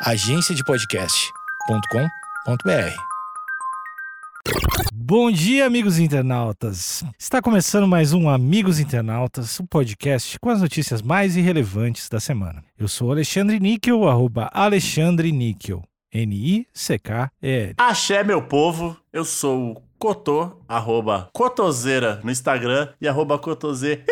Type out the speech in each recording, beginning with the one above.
agenciadepodcast.com.br. Bom dia, amigos internautas! Está começando mais um Amigos Internautas, um podcast com as notícias mais irrelevantes da semana. Eu sou Alexandre Níquel, arroba Alexandre Níquel, N-I-C-K-E-L. Axé, meu povo, eu sou o Cotô, arroba Cotoseira no Instagram e arroba Cotoseira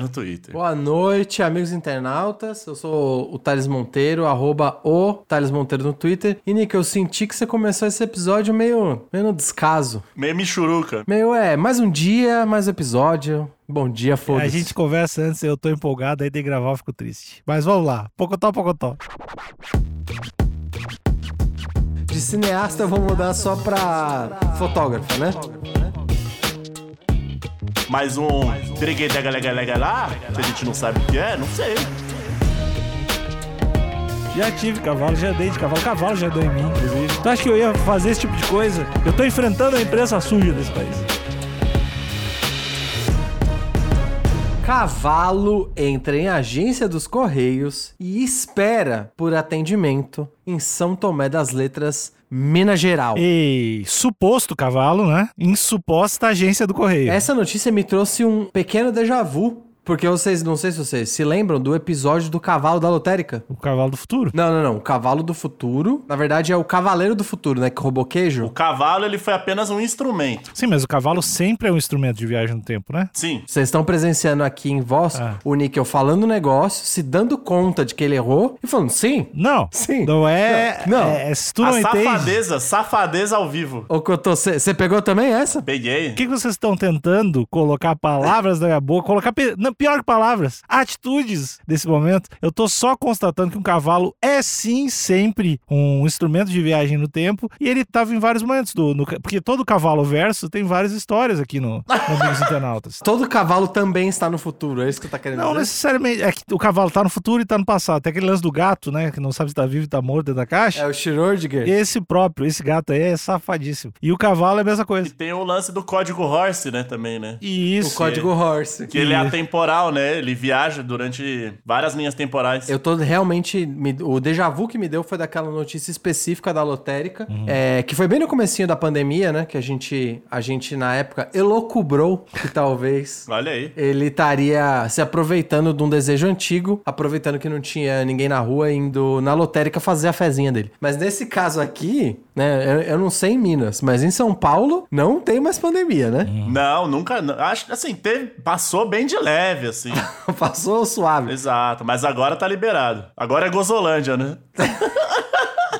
no Twitter. Boa noite, amigos internautas. Eu sou o Thales Monteiro, arroba o Thales Monteiro no Twitter. E, Nick, eu senti que você começou esse episódio meio, meio no descaso. Meio michuruca. Meio, é, mais um dia, mais um episódio. Bom dia, foda-se. A gente conversa antes, eu tô empolgado, aí de gravar eu fico triste. Mas vamos lá, pocotó, pocotó. Cineasta eu vou mudar só pra fotógrafo, né? Mais um Dreguedegalega lá, que a gente não sabe o que é, não sei. Já tive cavalo, já dei de cavalo. Cavalo já deu em mim, inclusive. Tu acha que eu ia fazer esse tipo de coisa? Eu tô enfrentando a imprensa suja desse país. Cavalo entra em agência dos Correios e espera por atendimento em São Tomé das Letras, Minas Geral. E suposto cavalo, né? Em suposta agência do correio. Essa notícia me trouxe um pequeno déjà vu. Porque vocês, não sei se vocês se lembram do episódio do cavalo da lotérica. O cavalo do futuro. Não, não, não. O cavalo do futuro. Na verdade, é o cavaleiro do futuro, né? Que roubou queijo. O cavalo, ele foi apenas um instrumento. Sim, mas o cavalo sempre é um instrumento de viagem no tempo, né? Sim. Vocês estão presenciando aqui em voz Ah. o Níquel falando o negócio, se dando conta de que ele errou e falando sim. Não. Sim. Não é. Não. Não. é se tu A não entende. safadeza, safadeza ao vivo. Ô, Cotô, você pegou também essa? Peguei. O que, que vocês estão tentando colocar palavras na minha boca? Colocar. pe- Não, pior que palavras, atitudes desse momento. Eu tô só constatando que um cavalo é sim sempre um instrumento de viagem no tempo e ele tava em vários momentos do. no porque todo cavalo verso tem várias histórias aqui no, no Amigos Internautas. Todo cavalo também está no futuro, é isso que tá querendo Não dizer? necessariamente. É que o cavalo tá no futuro e tá no passado. Tem aquele lance do gato, né? Que não sabe se tá vivo e tá morto dentro da caixa. É o Schrödinger. Esse próprio, esse gato aí é safadíssimo. E o cavalo é a mesma E coisa. tem o lance do código Horse, né, também, né? E O isso. código Horse. Que ele é atemporal, né? Ele viaja durante várias linhas temporais. Eu tô realmente. me- o déjà vu que me deu foi daquela notícia específica da lotérica, Uhum. é, que foi bem no comecinho da pandemia, né? Que a gente, a gente na época, elocubrou que talvez Olha aí. ele estaria se aproveitando de um desejo antigo, aproveitando que não tinha ninguém na rua, indo na lotérica fazer a fezinha dele. Mas nesse caso aqui, né? Eu, eu não sei em Minas, mas em São Paulo não tem mais pandemia, né? Não, nunca. Acho assim, teve, passou bem de leve, assim. Passou suave. Exato, mas agora tá liberado. Agora é Gozolândia, né?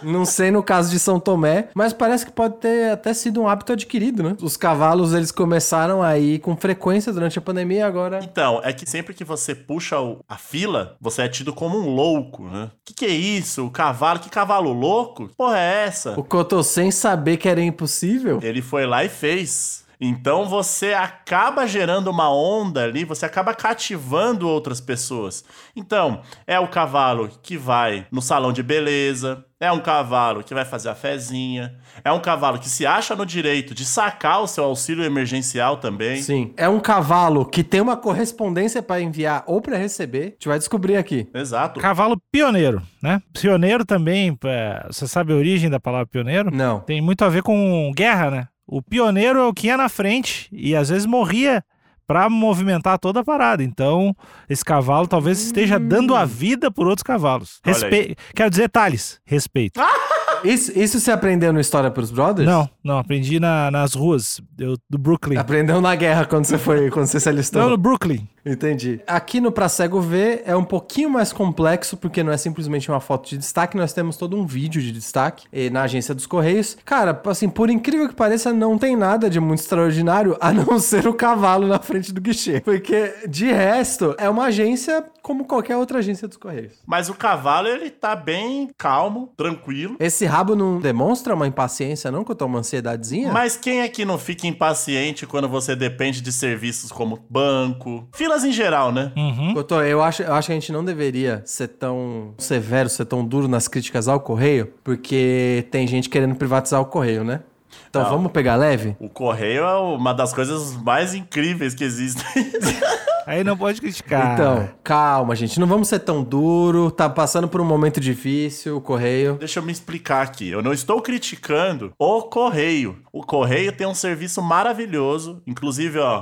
Não sei no caso de São Tomé, mas parece que pode ter até sido um hábito adquirido, né? Os cavalos, eles começaram a ir com frequência durante a pandemia e agora... Então, é que sempre que você puxa o- a fila, você é tido como um louco, né? Que que é isso? O cavalo? Que cavalo louco? Que porra é essa? O Cotô, sem saber que era impossível, Ele foi lá e fez. Então você acaba gerando uma onda ali, você acaba cativando outras pessoas. Então, é o cavalo que vai no salão de beleza, é um cavalo que vai fazer a fezinha, é um cavalo que se acha no direito de sacar o seu auxílio emergencial também. sim, é um cavalo que tem uma correspondência pra enviar ou pra receber. A gente vai descobrir aqui. Exato. Cavalo pioneiro, né? Pioneiro também, é, você sabe a origem da palavra pioneiro? Não. Tem muito a ver com guerra, né? O pioneiro é o que ia na frente e às vezes morria pra movimentar toda a parada. Então, esse cavalo talvez esteja dando a vida por outros cavalos. Respe... Quero dizer, Thales, respeito. Isso, isso você aprendeu no História pros Brothers? Não, não, aprendi na- nas ruas eu- do Brooklyn. Aprendeu na guerra quando você foi, quando você se alistou. Não, no Brooklyn. Entendi. Aqui no Pra Cego Ver é um pouquinho mais complexo, porque não é simplesmente uma foto de destaque, nós temos todo um vídeo de destaque eh, na agência dos Correios. Cara, assim, por incrível que pareça, não tem nada de muito extraordinário, a não ser o cavalo na frente do guichê. Porque, de resto, é uma agência como qualquer outra agência dos Correios. Mas o cavalo, ele tá bem calmo, tranquilo. Esse rabo não demonstra uma impaciência, não? Que eu tô uma ansiedadezinha? Mas quem é que não fica impaciente quando você depende de serviços como banco, filas em geral, né? Uhum. Doutor, eu acho, eu acho que a gente não deveria ser tão severo, ser tão duro nas críticas ao correio, porque tem gente querendo privatizar o correio, né? Então Não. vamos pegar leve? O correio é uma das coisas mais incríveis que existem. Aí não pode criticar. Então, calma, gente. Não vamos ser tão duro. Tá passando por um momento difícil, o correio. Deixa eu me explicar aqui. Eu não estou criticando o Correio. O Correio tem um serviço maravilhoso. Inclusive, ó,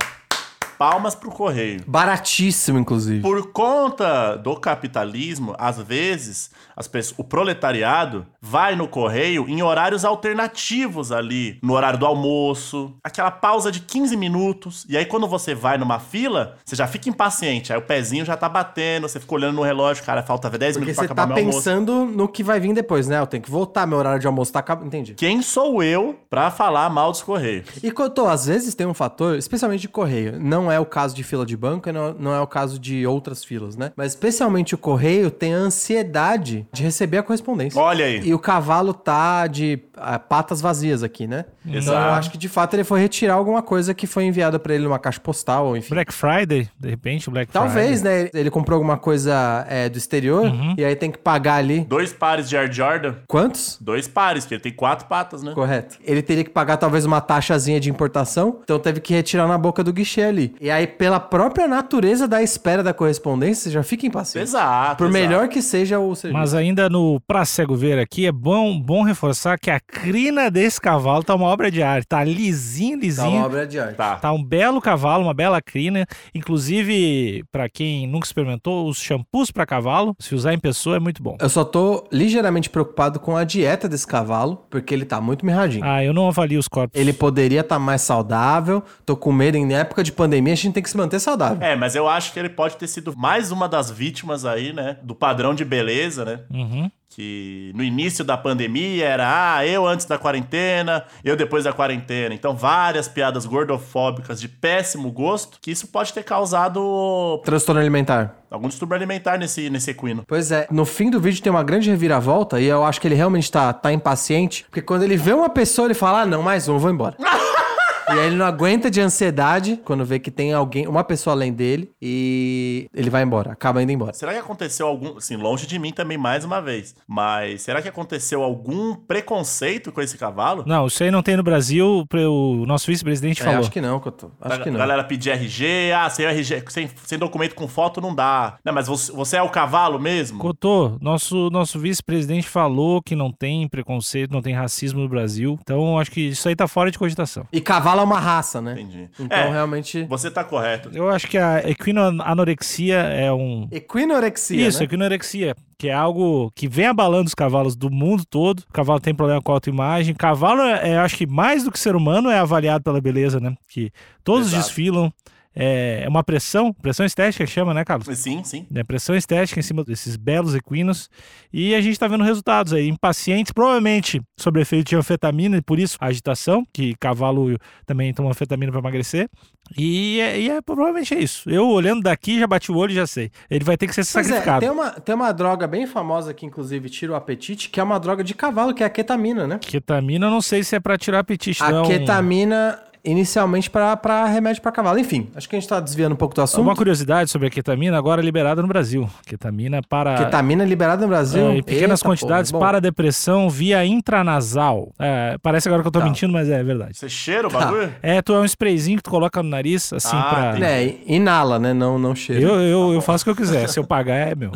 palmas pro Correio. Baratíssimo, inclusive. Por conta do capitalismo, às vezes, as pessoas, o proletariado vai no correio em horários alternativos ali, no horário do almoço, aquela pausa de 15 minutos. E aí, quando você vai numa fila, você já fica impaciente. Aí o pezinho já tá batendo, você fica olhando no relógio, cara, falta 10 Porque minutos pra você acabar tá meu almoço. pensando no que vai vir depois, né? Eu tenho que voltar, meu horário de almoço tá acabando. Entendi. Quem sou eu pra falar mal dos correios? E Cotô, às vezes tem um fator, especialmente de correio. Não é o caso de fila de banco, não, não é o caso de outras filas, né? Mas especialmente o correio tem a ansiedade de receber a correspondência. Olha aí. E o cavalo tá de patas vazias aqui, né? Então Exato. eu acho que de fato ele foi retirar alguma coisa que foi enviada pra ele numa caixa postal, ou enfim. Black Friday, de repente, Black Talvez, Friday. né? Ele comprou alguma coisa é, do exterior e aí tem que pagar ali. Dois pares de Air Jordan. Quantos? Dois pares, porque ele tem quatro patas, né? Correto. Ele teria que pagar talvez uma taxazinha de importação, então teve que retirar na boca do guichê ali. E aí, pela própria natureza da espera da correspondência, você já fica impaciente. Exato. Por exato. melhor que seja o serviço. Mas ainda no Pra Cego Ver aqui, é bom, bom reforçar que a crina desse cavalo tá uma obra de arte. Tá lisinho, Tá lisinho. uma obra de arte. Tá. Tá um belo cavalo, uma bela crina. Inclusive, pra quem nunca experimentou, os shampoos pra cavalo, se usar em pessoa, é muito bom. Eu só tô ligeiramente preocupado com a dieta desse cavalo, porque ele tá muito mirradinho. Ah, eu não avalio os corpos. Ele poderia estar mais saudável. Tô com medo, em época de pandemia, a gente tem que se manter saudável. É, mas eu acho que ele pode ter sido mais uma das vítimas aí, né? Do padrão de beleza, né? Uhum. Que no início da pandemia era, ah, eu antes da quarentena, eu depois da quarentena. Então, várias piadas gordofóbicas de péssimo gosto, que isso pode ter causado Transtorno alimentar. algum distúrbio alimentar nesse, nesse equino. Pois é, no fim do vídeo tem uma grande reviravolta e eu acho que ele realmente tá, tá impaciente, porque quando ele vê uma pessoa, ele fala: ah, não, mais um, vou embora. e aí ele não aguenta de ansiedade quando vê que tem alguém, uma pessoa além dele, e ele vai embora, acaba indo embora. Será que aconteceu algum, assim, longe de mim também mais uma vez, mas será que aconteceu algum preconceito com esse cavalo? Não, isso aí não tem no Brasil, o nosso vice-presidente É, falou. acho que não, Couto. Acho a que não. galera pedir RG, ah, sem, RG, sem, sem documento com foto não dá. Não, mas você, você é o cavalo mesmo? Cotô, nosso, nosso vice-presidente falou que não tem preconceito, não tem racismo no Brasil. Então, acho que isso aí tá fora de cogitação. E cavalo é uma raça, né? Entendi. Então, É, realmente. Você tá correto. Eu acho que a equinoanorexia é um. Equinorexia. Isso, né? equinorexia. Que é algo que vem abalando os cavalos do mundo todo. O cavalo tem problema com a autoimagem. Cavalo, é, é, acho que mais do que ser humano, é avaliado pela beleza, né? Que todos Exato. desfilam. É é uma pressão, pressão estética que chama, né, Carlos? Sim, sim. né, pressão estética em cima desses belos equinos. E a gente tá vendo resultados aí, impacientes, provavelmente sobre efeito de anfetamina, e por isso a agitação, que cavalo também toma anfetamina para emagrecer. E, é, e é- provavelmente é isso. Eu olhando daqui já bati o olho e já sei. Ele vai ter que ser Pois é, sacrificado. tem uma, tem uma droga bem famosa que, inclusive, tira o apetite, que é uma droga de cavalo, que é a ketamina, né? Ketamina, eu não sei se é para tirar apetite, A não. ketamina, inicialmente, pra, pra remédio pra cavalo. Enfim, acho que a gente tá desviando um pouco do assunto. Uma curiosidade sobre a ketamina, agora liberada no Brasil. Ketamina para. Ketamina liberada no Brasil. É, em pequenas Eita, quantidades porra. Para depressão via intranasal. É, parece agora que eu tô Tá. mentindo, mas é verdade. Você cheira o Tá. bagulho? É, tu é um sprayzinho que tu coloca no nariz, assim, Ah, pra. É, inala, né? Não, não cheira. Eu, eu, eu faço o que eu quiser. Se eu pagar, é meu.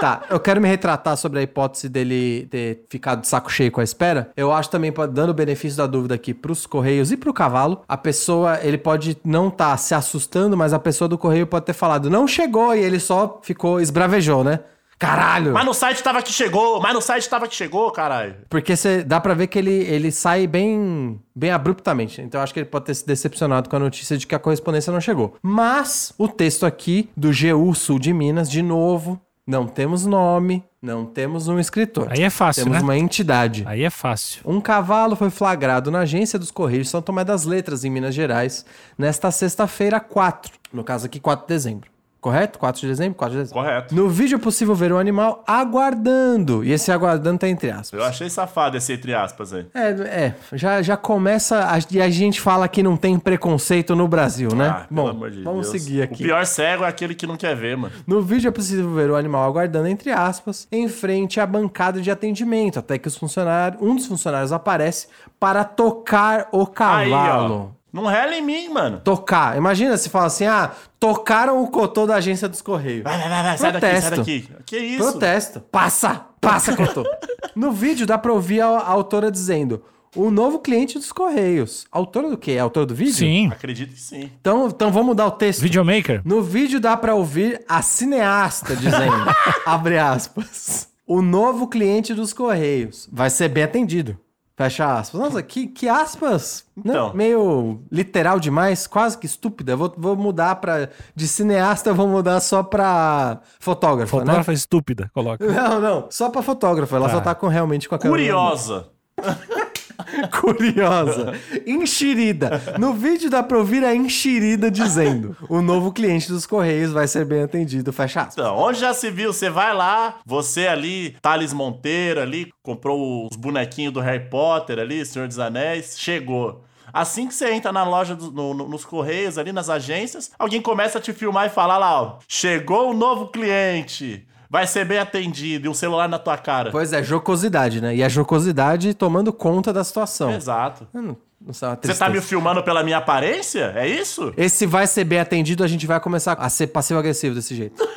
Tá, eu quero me retratar sobre a hipótese dele ter ficado de saco cheio com a espera. Eu acho também, dando o benefício da dúvida aqui pros correios e pro cavalo, a pessoa, ele pode não estar se assustando, mas a pessoa do correio pode ter falado, não chegou, e ele só ficou, esbravejou, né? Caralho! Mas no site tava que chegou, mas no site tava que chegou, caralho. Porque cê, dá pra ver que ele, ele sai bem, bem abruptamente. Então eu acho que ele pode ter se decepcionado com a notícia de que a correspondência não chegou. Mas o texto aqui do GU Sul de Minas, de novo, não temos nome, não temos um escritor. Aí é fácil, temos né? uma entidade. Aí é fácil. Um cavalo foi flagrado na agência dos Correios São Tomé das Letras, em Minas Gerais, nesta sexta-feira 4. No caso aqui, 4 de dezembro. Correto? 4 de dezembro? 4 de dezembro. Correto. No vídeo é possível ver o animal aguardando. E esse aguardando tá entre aspas. Eu achei safado esse entre aspas aí. É, é, já, já começa. A, e a gente fala que não tem preconceito no Brasil, né? Ah, pelo Bom, amor de vamos Deus. seguir aqui. O pior cego é aquele que não quer ver, mano. No vídeo é possível ver o animal aguardando, entre aspas, em frente à bancada de atendimento, até que os funcionários, um dos funcionários aparece para tocar o cavalo. Não rela em mim, mano. Tocar. Imagina se fala assim, ah, tocaram o cotô da agência dos Correios. Vai, vai, vai, vai. Sai daqui, sai Protesto. daqui. Que isso? Protesto. Passa, passa, cotô. no vídeo dá pra ouvir a, a autora dizendo, o novo cliente dos Correios. Autora do quê? Autora do vídeo? Sim. Acredito que sim. Então, então vamos mudar o texto. Videomaker. No vídeo dá pra ouvir a cineasta dizendo, abre aspas, o novo cliente dos Correios vai ser bem atendido. Fecha aspas. Nossa, que, que aspas, né? Então. Meio literal demais, quase que estúpida. Vou, vou mudar pra... De cineasta, eu vou mudar só pra fotógrafa, né? Fotógrafa estúpida, coloca. Não, não. Só pra fotógrafa. Ela Tá. só tá com, realmente com a câmera. Curiosa. Curiosa. Enxerida. No vídeo dá pra ouvir a enxerida dizendo: o novo cliente dos Correios vai ser bem atendido. Fecha aspas. Então, onde já se viu? Você vai lá, você ali, Thales Monteiro ali, comprou os bonequinhos do Harry Potter ali, Senhor dos Anéis, chegou. Assim que você entra na loja, do- no- no- nos correios ali, nas agências, alguém começa a te filmar e falar lá, ó, chegou o novo cliente, vai ser bem atendido, e um celular na tua cara. Pois é, jocosidade, né? E a jocosidade tomando conta da situação. Exato. Hum, é Você tá me filmando pela minha aparência? É isso? Esse vai ser bem atendido, a gente vai começar a ser passivo-agressivo desse jeito.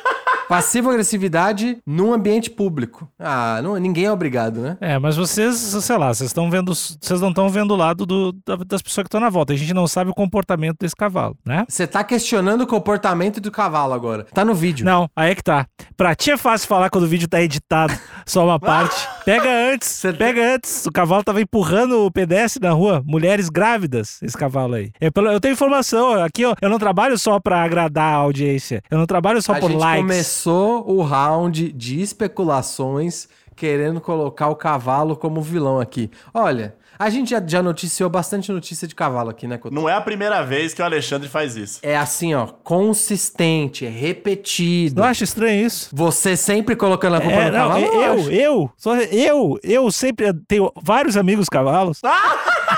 Passivo-agressividade num ambiente público. Ah, não, ninguém é obrigado, né? É, mas vocês, sei lá, vocês estão vendo, vocês não estão vendo o lado do- da- das pessoas que estão na volta. A gente não sabe o comportamento desse cavalo, né? Você tá questionando o comportamento do cavalo agora. Tá no vídeo. Não, aí é que tá. Pra ti é fácil falar quando o vídeo tá editado, só uma parte. Pega antes, Cê- pega antes. O cavalo tava empurrando o pedestre na rua, mulheres grávidas, esse cavalo aí. Pelo- eu tenho informação, aqui ó, eu não trabalho só pra agradar a audiência, eu não trabalho só a por gente likes. começou o round de especulações querendo colocar o cavalo como vilão aqui. Olha, a gente já, já noticiou bastante notícia de cavalo aqui, né, Couto? Não é a primeira vez que o Alexandre faz isso. É assim, ó, consistente, é repetido. Não acha estranho isso? Você sempre colocando a culpa É, no não, cavalo? eu, acho. eu, só eu, eu sempre tenho vários amigos cavalos.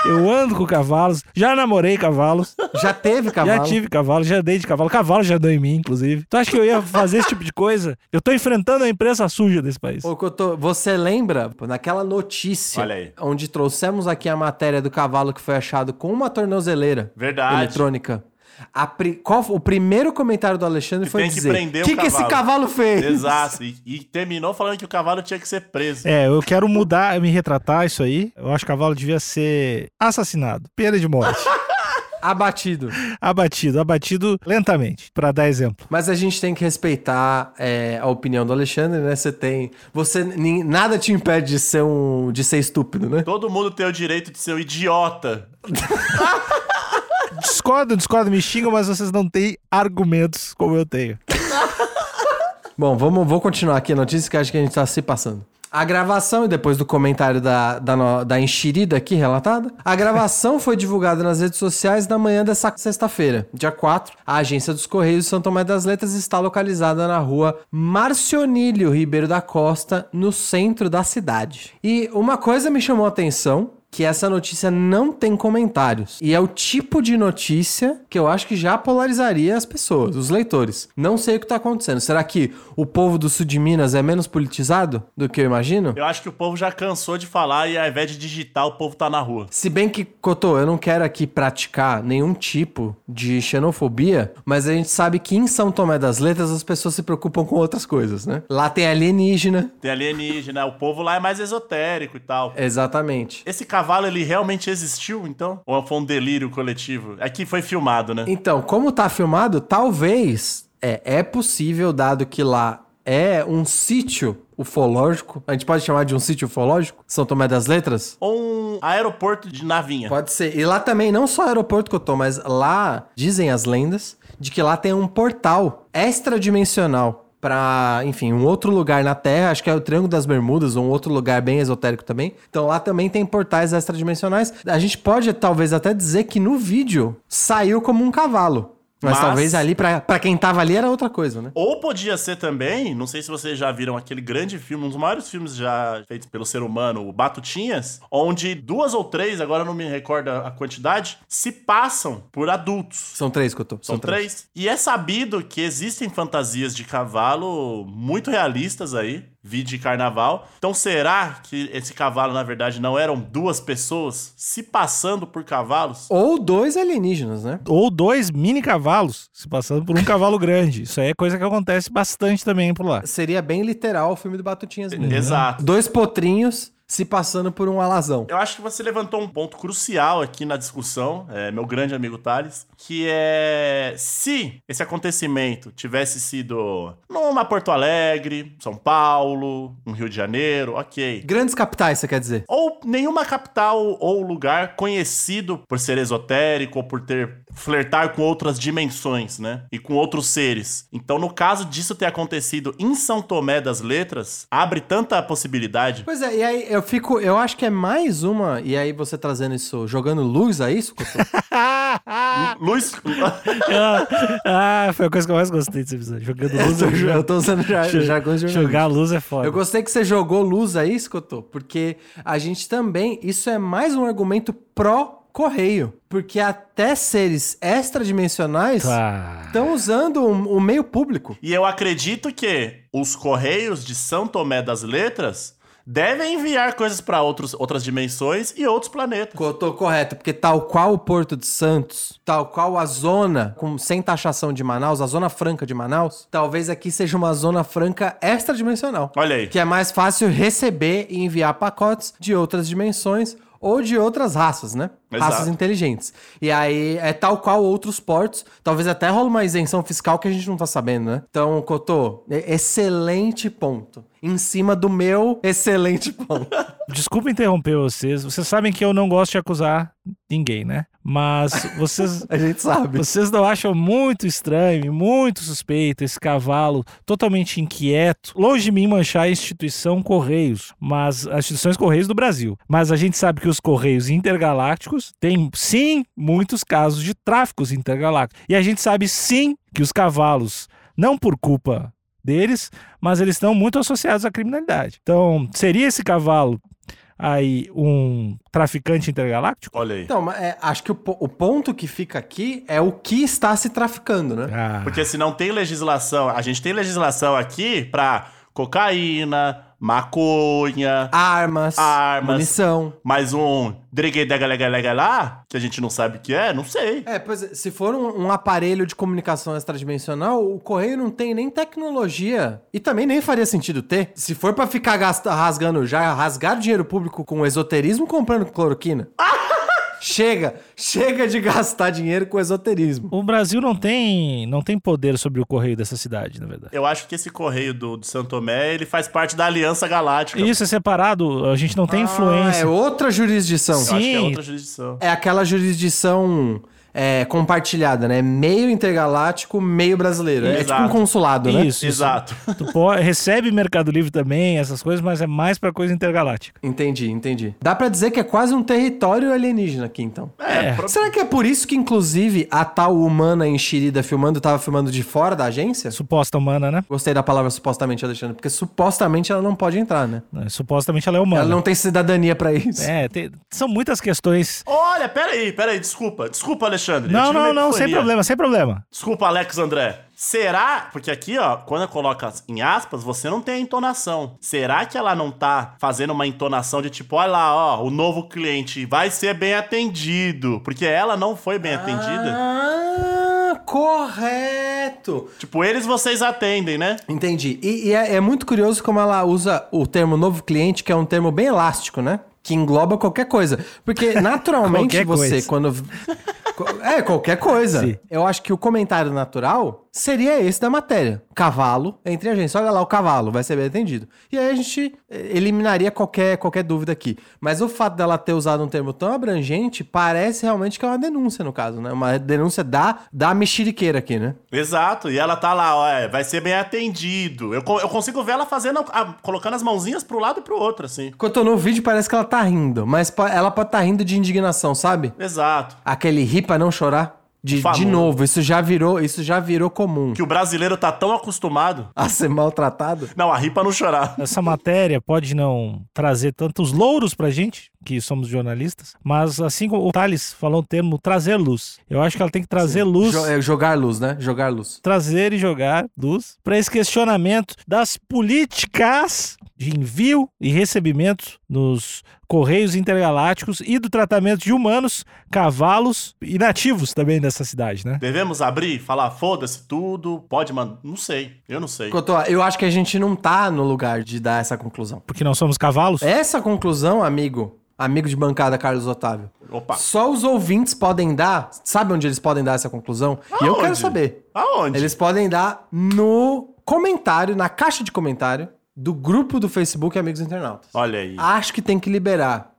eu ando com cavalos, já namorei cavalos, Já teve cavalo. já tive cavalo, já andei de cavalo, cavalo já andou em mim, inclusive. Tu acha que eu ia fazer esse tipo de coisa? Eu tô enfrentando a imprensa suja desse país. Ô, Couto, você lembra pô, naquela notícia Olha aí. onde trouxemos aqui a matéria do cavalo que foi achado com uma tornozeleira Verdade. eletrônica? A pri- qual o primeiro comentário do Alexandre Que foi tem que dizer: prender o que, que esse cavalo?" cavalo fez? Exato. E, e terminou falando que o cavalo tinha que ser preso. É, eu quero mudar, me retratar isso aí. Eu acho que o cavalo devia ser assassinado, pena de morte. Abatido. abatido, abatido lentamente, pra dar exemplo. Mas a gente tem que respeitar é, a opinião do Alexandre, né? Você tem. Você. Nada te impede de ser um. de ser estúpido, né? Todo mundo tem o direito de ser um idiota. Discordo, discordo, me xingam, mas vocês não têm argumentos como eu tenho. Bom, vamos, vou continuar aqui a notícia que acho que a gente tá se passando. A gravação, e depois do comentário da, da, da enxerida aqui relatada, a gravação foi divulgada nas redes sociais na manhã dessa sexta-feira, dia 4. A agência dos Correios de São Tomé das Letras está localizada na rua Marcionílio Ribeiro da Costa, no centro da cidade. E uma coisa me chamou a atenção, que essa notícia não tem comentários. E é o tipo de notícia que eu acho que já polarizaria as pessoas, os leitores. Não sei o que tá acontecendo. Será que o povo do sul de Minas é menos politizado do que eu imagino? Eu acho que o povo já cansou de falar e ao invés de digitar, o povo tá na rua. Se bem que, Cotô, eu não quero aqui praticar nenhum tipo de xenofobia, mas a gente sabe que em São Tomé das Letras as pessoas se preocupam com outras coisas, né? Lá tem alienígena. Tem alienígena, o povo lá é mais esotérico e tal. Exatamente. Esse cavalo, ele realmente existiu, então? Ou foi um delírio coletivo? Aqui foi filmado, né? Então, como tá filmado, talvez é, é possível, dado que lá é um sítio ufológico. A gente pode chamar de um sítio ufológico? São Tomé das Letras? Ou um aeroporto de navinha. Pode ser. E lá também, não só aeroporto que eu tô, mas lá dizem as lendas de que lá tem um portal extradimensional pra, enfim, um outro lugar na Terra, acho que é o Triângulo das Bermudas, um outro lugar bem esotérico também. Então lá também tem portais extradimensionais. A gente pode talvez até dizer que no vídeo saiu como um cavalo. Mas, Mas- talvez ali, pra, pra quem tava ali, era outra coisa, né? Ou podia ser também, não sei se vocês já viram aquele grande filme, um dos maiores filmes já feitos pelo ser humano, o Batutinhas, onde duas ou três, agora não me recordo a quantidade, se passam por adultos. São três que eu tô. São três. E é sabido que existem fantasias de cavalo muito realistas aí. Vide carnaval. Então será que esse cavalo, na verdade, não eram duas pessoas se passando por cavalos? Ou dois alienígenas, né? Ou dois mini cavalos se passando por um cavalo grande. Isso aí é coisa que acontece bastante também por lá. Seria bem literal o filme do Batutinhas mesmo. né? Exato. Dois potrinhos se passando por um alazão. Eu acho que você levantou um ponto crucial aqui na discussão, é, meu grande amigo Thales, que é se esse acontecimento tivesse sido numa Porto Alegre, São Paulo, um Rio de Janeiro, ok. Grandes capitais, você quer dizer? Ou nenhuma capital ou lugar conhecido por ser esotérico ou por ter flertar com outras dimensões, né? E com outros seres. Então, no caso disso ter acontecido em São Tomé das Letras, abre tanta possibilidade. Pois é, e aí eu fico. Eu acho que é mais uma. E aí você trazendo isso, jogando luz a isso? Luz. ah, foi a coisa que eu mais gostei desse episódio. Jogando luz. eu, tô, usando jargões jornalistas. Jogar luz é foda. Eu gostei que você jogou luz aí, Scotô, porque a gente também. Isso é mais um argumento pró-correio. Porque até seres extradimensionais Tá. estão usando o, o meio público. E eu acredito que os Correios de São Tomé das Letras devem enviar coisas para outras dimensões e outros planetas. Eu tô correto, porque tal qual o Porto de Santos, tal qual a zona, com, sem taxação de Manaus, a zona franca de Manaus, talvez aqui seja uma zona franca extradimensional. Olha aí. Que é mais fácil receber e enviar pacotes de outras dimensões ou de outras raças, né? Exato. Raças inteligentes. E aí é tal qual outros portos. Talvez até rola uma isenção fiscal que a gente não tá sabendo, né? Então, Cotô, excelente ponto. Em cima do meu excelente ponto. Desculpa interromper vocês. Vocês sabem que eu não gosto de acusar ninguém, né? Mas vocês. A gente sabe. Vocês não acham muito estranho, e muito suspeito esse cavalo totalmente inquieto? Longe de mim manchar a instituição Correios, mas as instituições Correios do Brasil. Mas a gente sabe que os Correios intergalácticos têm, sim, muitos casos de tráficos intergalácticos. E a gente sabe, sim, que os cavalos, não por culpa deles, mas eles estão muito associados à criminalidade. Então, seria esse cavalo aí um traficante intergaláctico? Olha aí. Então, mas, é, acho que o, o ponto que fica aqui é o que está se traficando, né? Ah, Porque se não tem legislação, a gente tem legislação aqui pra cocaína, maconha, Armas, Armas. munição. mais um lá, que a gente não sabe o que é, não sei. É, pois é, se for um, um aparelho de comunicação extradimensional, o correio não tem nem tecnologia e também nem faria sentido ter. Se for pra ficar gasta, rasgando já, rasgar dinheiro público com esoterismo comprando cloroquina. chega, chega de gastar dinheiro com esoterismo. O Brasil não tem, não tem poder sobre o correio dessa cidade, na verdade. Eu acho que esse correio do, do Santo Tomé, ele faz parte da Aliança Galáctica. Isso é separado, a gente não tem Ah, influência. é outra jurisdição. Eu acho que é Sim. outra jurisdição. É aquela jurisdição é, compartilhada, né? Meio intergaláctico, meio brasileiro. É tipo Exato. um consulado, né? Isso, Exato. isso. Tu pode, recebe Mercado Livre também, essas coisas, mas é mais pra coisa intergaláctica. Entendi, entendi. Dá pra dizer que é quase um território alienígena aqui, então. É, É. Será que é por isso que, inclusive, a tal humana enxerida filmando tava filmando de fora da agência? Suposta humana, né? Gostei da palavra supostamente, Alexandre, porque supostamente ela não pode entrar, né? Supostamente ela é humana. Ela não tem cidadania pra isso. É, tem- são muitas questões. Olha, peraí, peraí, desculpa. Desculpa, Alexandre. Eu Não, não, não, sem problema, sem problema. Desculpa, Alex André. Será? Porque aqui, ó, quando coloca em aspas, você não tem a entonação. Será que ela não tá fazendo uma entonação de tipo, olha lá, ó, o novo cliente vai ser bem atendido? Porque ela não foi bem atendida. Ah, correto! Tipo, eles vocês atendem, né? Entendi. E, e é, é muito curioso como ela usa o termo novo cliente, que é um termo bem elástico, né? Que engloba qualquer coisa. Porque naturalmente Qualquer você, coisa. quando. É, qualquer coisa. Sim. Eu acho que o comentário natural seria esse da matéria. Cavalo entre agência. Olha lá, o cavalo vai ser bem atendido. E aí a gente eh, eliminaria qualquer, qualquer dúvida aqui. Mas o fato dela ter usado um termo tão abrangente parece realmente que é uma denúncia, no caso, né? Uma denúncia da, da mexeriqueira aqui, né? Exato. E ela tá lá, ó, é, vai ser bem atendido. Eu, eu consigo ver ela fazendo, a- colocando as mãozinhas pro lado e pro outro, assim. Quando eu no vídeo, parece que ela tá rindo, mas ela pode estar rindo de indignação, sabe? Exato. Aquele rir pra não chorar. De, de novo, isso já virou, isso já virou comum. Que o brasileiro tá tão acostumado. A ser maltratado. Não, a rir pra não chorar. Essa matéria pode não trazer tantos louros pra gente, que somos jornalistas, mas assim como o Thales falou o termo trazer luz. Eu acho que ela tem que trazer luz. Jo- é, jogar luz, né? Jogar luz. trazer e jogar luz para esse questionamento das políticas de envio e recebimento nos correios intergalácticos e do tratamento de humanos, cavalos e nativos também dessa cidade, né? Devemos abrir, falar, foda-se tudo, pode mandar. Não sei, eu não sei. Cotô, eu acho que a gente não tá no lugar de dar essa conclusão. Porque não somos cavalos? Essa conclusão, amigo, amigo de bancada Carlos Otávio, Opa. só os ouvintes podem dar. Sabe onde eles podem dar essa conclusão? E eu Aonde? quero saber. Aonde? Eles podem dar no comentário, na caixa de comentário do grupo do Facebook Amigos Internautas. Olha aí. Acho que tem que liberar.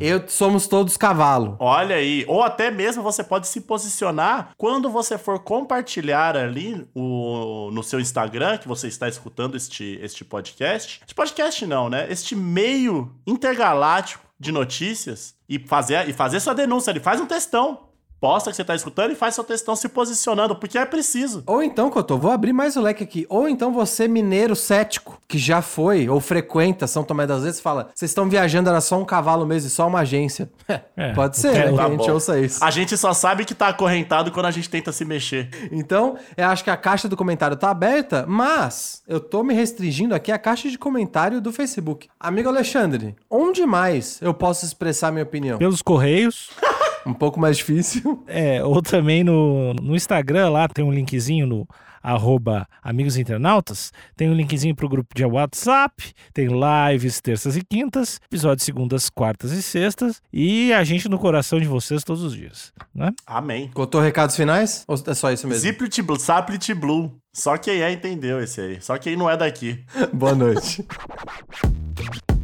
Eu somos todos cavalo. Olha aí, ou até mesmo você pode se posicionar quando você for compartilhar ali o, no seu Instagram, que você está escutando este, este podcast. Este podcast não, né? Este meio intergaláctico de notícias e fazer, e fazer sua denúncia ali. Faz um textão. Posta que você está escutando e faz seu textão se posicionando, porque é preciso. Ou então, Cotô, vou abrir mais o leque aqui. Ou então você, mineiro cético, que já foi ou frequenta São Tomé das Letras, fala: vocês estão viajando, era só um cavalo mesmo e só uma agência. É, Pode ser, né? Tá a gente bom. ouça isso. A gente só sabe que tá acorrentado quando a gente tenta se mexer. Então, eu acho que a caixa do comentário tá aberta, mas eu tô me restringindo aqui à caixa de comentário do Facebook. Amigo Alexandre, onde mais eu posso expressar minha opinião? Pelos correios, Um pouco mais difícil. é, ou também no, no Instagram, lá tem um linkzinho no arroba Amigos Internautas, tem um linkzinho pro grupo de WhatsApp, tem lives terças e quintas, episódios segundas, quartas e sextas, e a gente no coração de vocês todos os dias, né? Amém. Contou recados finais? Ou é só isso mesmo? Ziplit Blue, Saplit Blue. Só quem é entendeu esse aí. Só quem não é daqui. Boa noite.